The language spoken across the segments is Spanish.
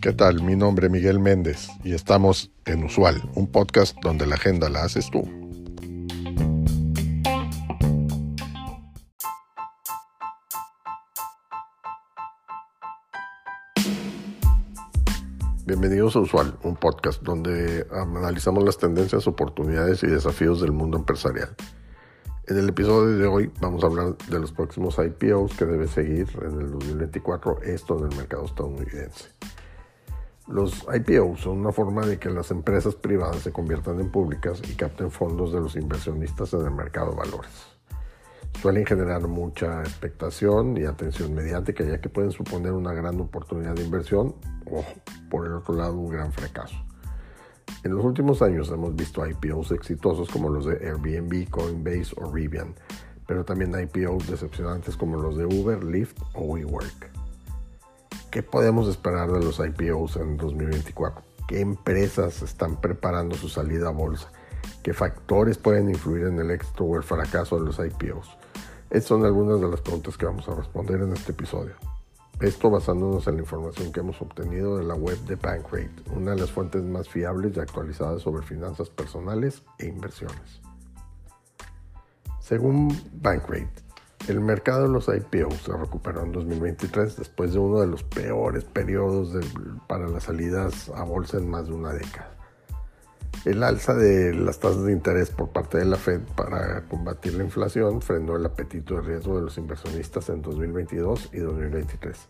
¿Qué tal? Mi nombre es Miguel Méndez y estamos en Usual, un podcast donde la agenda la haces tú. Bienvenidos a Usual, un podcast donde analizamos las tendencias, oportunidades y desafíos del mundo empresarial. En el episodio de hoy vamos a hablar de los próximos IPOs que debe seguir en el 2024, esto en el mercado estadounidense. Los IPOs son una forma de que las empresas privadas se conviertan en públicas y capten fondos de los inversionistas en el mercado de valores suelen generar mucha expectación y atención mediática, ya que pueden suponer una gran oportunidad de inversión o, por el otro lado, un gran fracaso. En los últimos años hemos visto IPOs exitosos como los de Airbnb, Coinbase o Rivian, pero también IPOs decepcionantes como los de Uber, Lyft o WeWork. ¿Qué podemos esperar de los IPOs en 2024? ¿Qué empresas están preparando su salida a bolsa? ¿Qué factores pueden influir en el éxito o el fracaso de los IPOs? Estas son algunas de las preguntas que vamos a responder en este episodio. Esto basándonos en la información que hemos obtenido de la web de Bankrate, una de las fuentes más fiables y actualizadas sobre finanzas personales e inversiones. Según Bankrate, el mercado de los IPOs se recuperó en 2023 después de uno de los peores periodos para las salidas a bolsa en más de una década. El alza de las tasas de interés por parte de la Fed para combatir la inflación frenó el apetito de riesgo de los inversionistas en 2022 y 2023,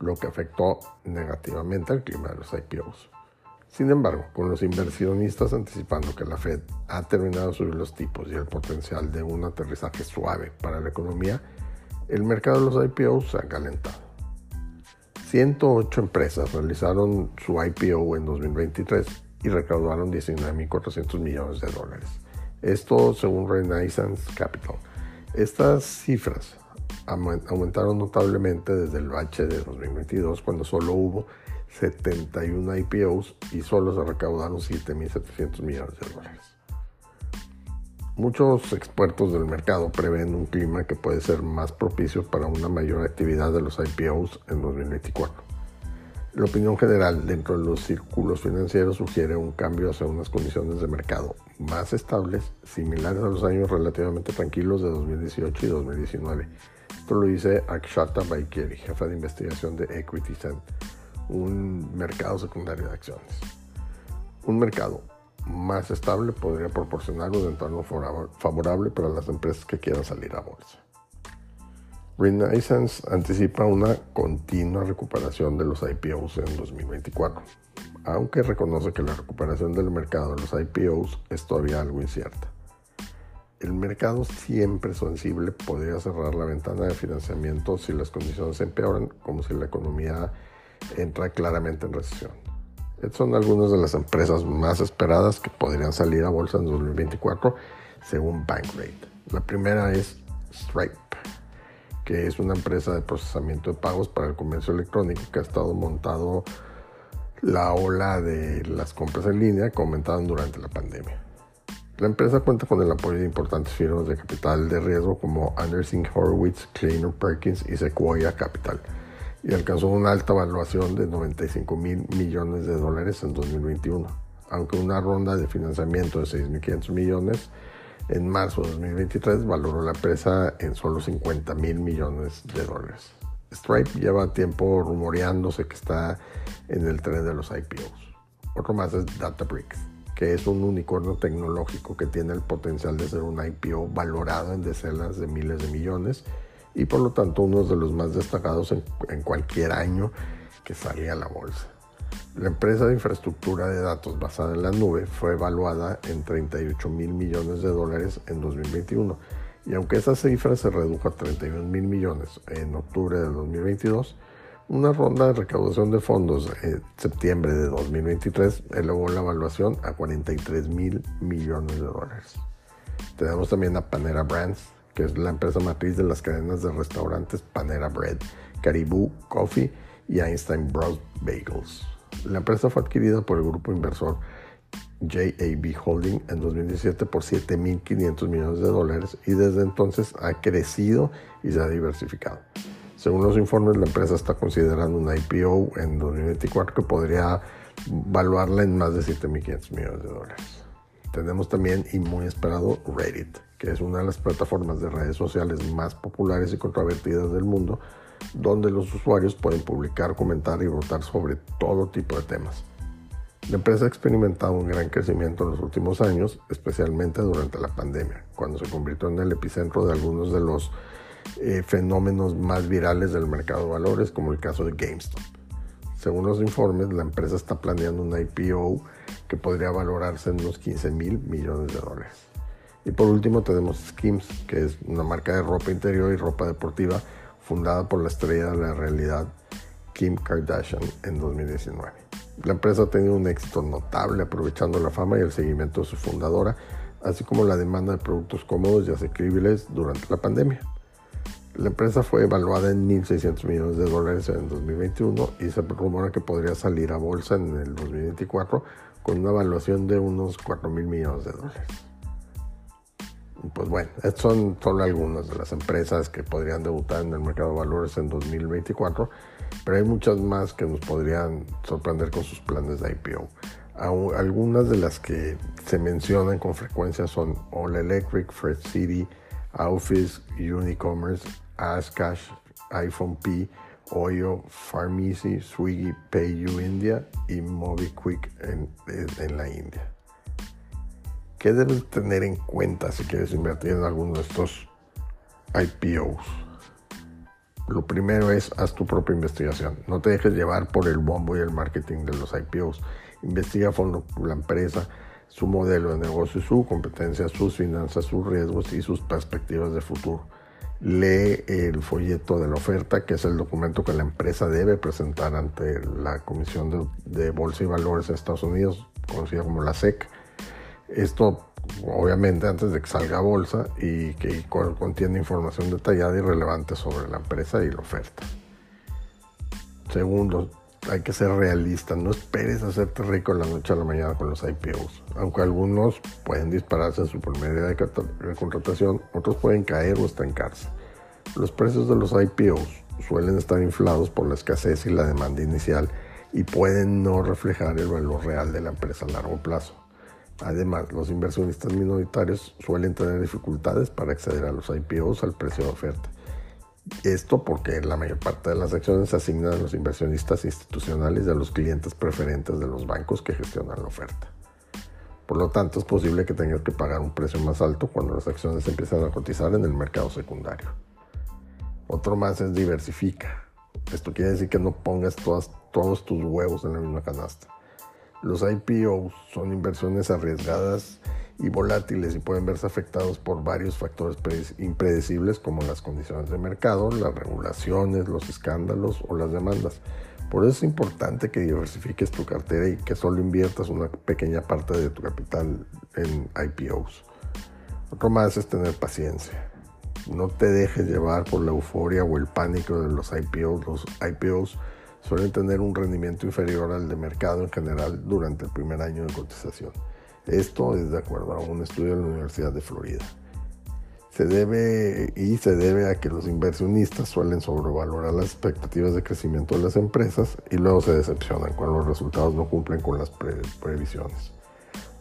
lo que afectó negativamente al clima de los IPOs. Sin embargo, con los inversionistas anticipando que la Fed ha terminado de subir los tipos y el potencial de un aterrizaje suave para la economía, el mercado de los IPOs se ha calentado. 108 empresas realizaron su IPO en 2023 y recaudaron 19.400 millones de dólares. Esto según Renaissance Capital. Estas cifras aumentaron notablemente desde el bache de 2022 cuando solo hubo 71 IPOs y solo se recaudaron 7.700 millones de dólares. Muchos expertos del mercado prevén un clima que puede ser más propicio para una mayor actividad de los IPOs en 2024. La opinión general dentro de los círculos financieros sugiere un cambio hacia unas condiciones de mercado más estables, similares a los años relativamente tranquilos de 2018 y 2019. Esto lo dice Akshata Baikieri, jefa de investigación de Equity Cent, un mercado secundario de acciones. Un mercado más estable podría proporcionar un entorno favorable para las empresas que quieran salir a bolsa. Renaissance anticipa una continua recuperación de los IPOs en 2024, aunque reconoce que la recuperación del mercado de los IPOs es todavía algo incierta. El mercado siempre sensible podría cerrar la ventana de financiamiento si las condiciones empeoran, como si la economía entra claramente en recesión. Estas son algunas de las empresas más esperadas que podrían salir a bolsa en 2024 según Bankrate. La primera es Stripe que es una empresa de procesamiento de pagos para el comercio electrónico que ha estado montado la ola de las compras en línea que aumentaron durante la pandemia. La empresa cuenta con el apoyo de importantes firmas de capital de riesgo como Anderson Horowitz, Kleiner Perkins y Sequoia Capital y alcanzó una alta evaluación de 95 mil millones de dólares en 2021, aunque una ronda de financiamiento de 6.500 millones en marzo de 2023 valoró la empresa en solo 50 mil millones de dólares. Stripe lleva tiempo rumoreándose que está en el tren de los IPOs. Otro más es Databricks, que es un unicornio tecnológico que tiene el potencial de ser un IPO valorado en decenas de miles de millones y por lo tanto uno de los más destacados en, en cualquier año que salga a la bolsa. La empresa de infraestructura de datos basada en la nube fue evaluada en 38 mil millones de dólares en 2021 y aunque esa cifra se redujo a 31 mil millones en octubre de 2022, una ronda de recaudación de fondos en septiembre de 2023 elevó la evaluación a 43 mil millones de dólares. Tenemos también a Panera Brands, que es la empresa matriz de las cadenas de restaurantes Panera Bread, Caribou Coffee y Einstein Bros Bagels. La empresa fue adquirida por el grupo inversor JAB Holding en 2017 por 7.500 millones de dólares y desde entonces ha crecido y se ha diversificado. Según los informes, la empresa está considerando una IPO en 2024 que podría valuarla en más de 7.500 millones de dólares. Tenemos también, y muy esperado, Reddit, que es una de las plataformas de redes sociales más populares y controvertidas del mundo, donde los usuarios pueden publicar, comentar y votar sobre todo tipo de temas. La empresa ha experimentado un gran crecimiento en los últimos años, especialmente durante la pandemia, cuando se convirtió en el epicentro de algunos de los eh, fenómenos más virales del mercado de valores, como el caso de GameStop. Según los informes, la empresa está planeando una IPO que podría valorarse en unos 15 mil millones de dólares. Y por último tenemos Skims, que es una marca de ropa interior y ropa deportiva fundada por la estrella de la realidad Kim Kardashian en 2019. La empresa ha tenido un éxito notable aprovechando la fama y el seguimiento de su fundadora, así como la demanda de productos cómodos y asequibles durante la pandemia. La empresa fue evaluada en 1.600 millones de dólares en 2021 y se rumora que podría salir a bolsa en el 2024 con una evaluación de unos 4.000 millones de dólares. Pues bueno, son solo algunas de las empresas que podrían debutar en el mercado de valores en 2024, pero hay muchas más que nos podrían sorprender con sus planes de IPO. Algunas de las que se mencionan con frecuencia son All Electric, Fred City, Office, Unicommerce, Ascash, iPhone P, Oyo, Pharmacy, Swiggy, PayU India y MobiQuick en, en la India. ¿Qué debes tener en cuenta si quieres invertir en alguno de estos IPOs? Lo primero es haz tu propia investigación. No te dejes llevar por el bombo y el marketing de los IPOs. Investiga a fondo la empresa, su modelo de negocio, su competencia, sus finanzas, sus riesgos y sus perspectivas de futuro. Lee el folleto de la oferta, que es el documento que la empresa debe presentar ante la Comisión de, Bolsa y Valores de Estados Unidos, conocida como la SEC. Esto obviamente antes de que salga bolsa y que contiene información detallada y relevante sobre la empresa y la oferta. Segundo, hay que ser realista, no esperes hacerte rico la noche a la mañana con los IPOs. Aunque algunos pueden dispararse en su primer día de contratación, otros pueden caer o estancarse. Los precios de los IPOs suelen estar inflados por la escasez y la demanda inicial y pueden no reflejar el valor real de la empresa a largo plazo. Además, los inversionistas minoritarios suelen tener dificultades para acceder a los IPOs al precio de oferta. Esto porque la mayor parte de las acciones se asignan a los inversionistas institucionales y a los clientes preferentes de los bancos que gestionan la oferta. Por lo tanto, es posible que tengas que pagar un precio más alto cuando las acciones empiezan a cotizar en el mercado secundario. Otro más es diversifica. Esto quiere decir que no pongas todos tus huevos en la misma canasta. Los IPOs son inversiones arriesgadas y volátiles y pueden verse afectados por varios factores impredecibles como las condiciones de mercado, las regulaciones, los escándalos o las demandas. Por eso es importante que diversifiques tu cartera y que solo inviertas una pequeña parte de tu capital en IPOs. Otro más es tener paciencia. No te dejes llevar por la euforia o el pánico de los IPOs. Los IPOs suelen tener un rendimiento inferior al de mercado en general durante el primer año de cotización. Esto es de acuerdo a un estudio de la Universidad de Florida. Se debe y se debe a que los inversionistas suelen sobrevalorar las expectativas de crecimiento de las empresas y luego se decepcionan cuando los resultados no cumplen con las previsiones.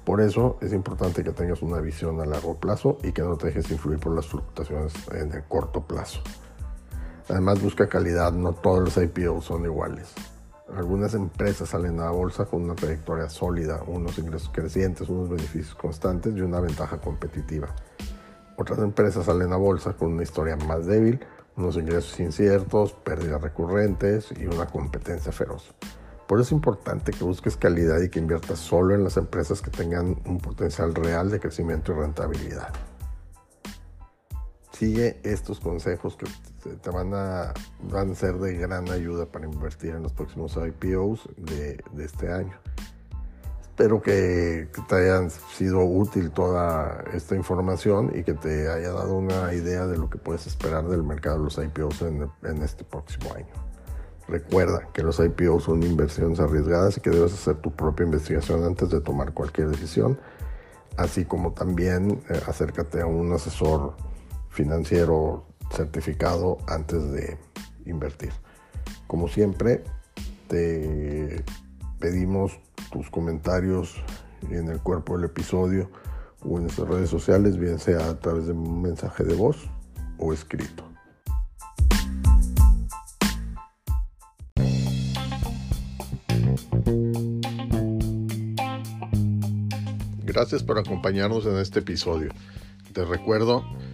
Por eso es importante que tengas una visión a largo plazo y que no te dejes influir por las fluctuaciones en el corto plazo. Además busca calidad, no todos los IPOs son iguales. Algunas empresas salen a la bolsa con una trayectoria sólida, unos ingresos crecientes, unos beneficios constantes y una ventaja competitiva. Otras empresas salen a bolsa con una historia más débil, unos ingresos inciertos, pérdidas recurrentes y una competencia feroz. Por eso es importante que busques calidad y que inviertas solo en las empresas que tengan un potencial real de crecimiento y rentabilidad sigue estos consejos que te van a, van a ser de gran ayuda para invertir en los próximos IPOs de, este año. Espero que, te haya sido útil toda esta información y que te haya dado una idea de lo que puedes esperar del mercado de los IPOs en, en este próximo año. Recuerda que los IPOs son inversiones arriesgadas y que debes hacer tu propia investigación antes de tomar cualquier decisión, así como también eh, acércate a un asesor financiero certificado antes de invertir. Como siempre, te pedimos tus comentarios en el cuerpo del episodio o en nuestras redes sociales, bien sea a través de un mensaje de voz o escrito. Gracias por acompañarnos en este episodio. Te recuerdo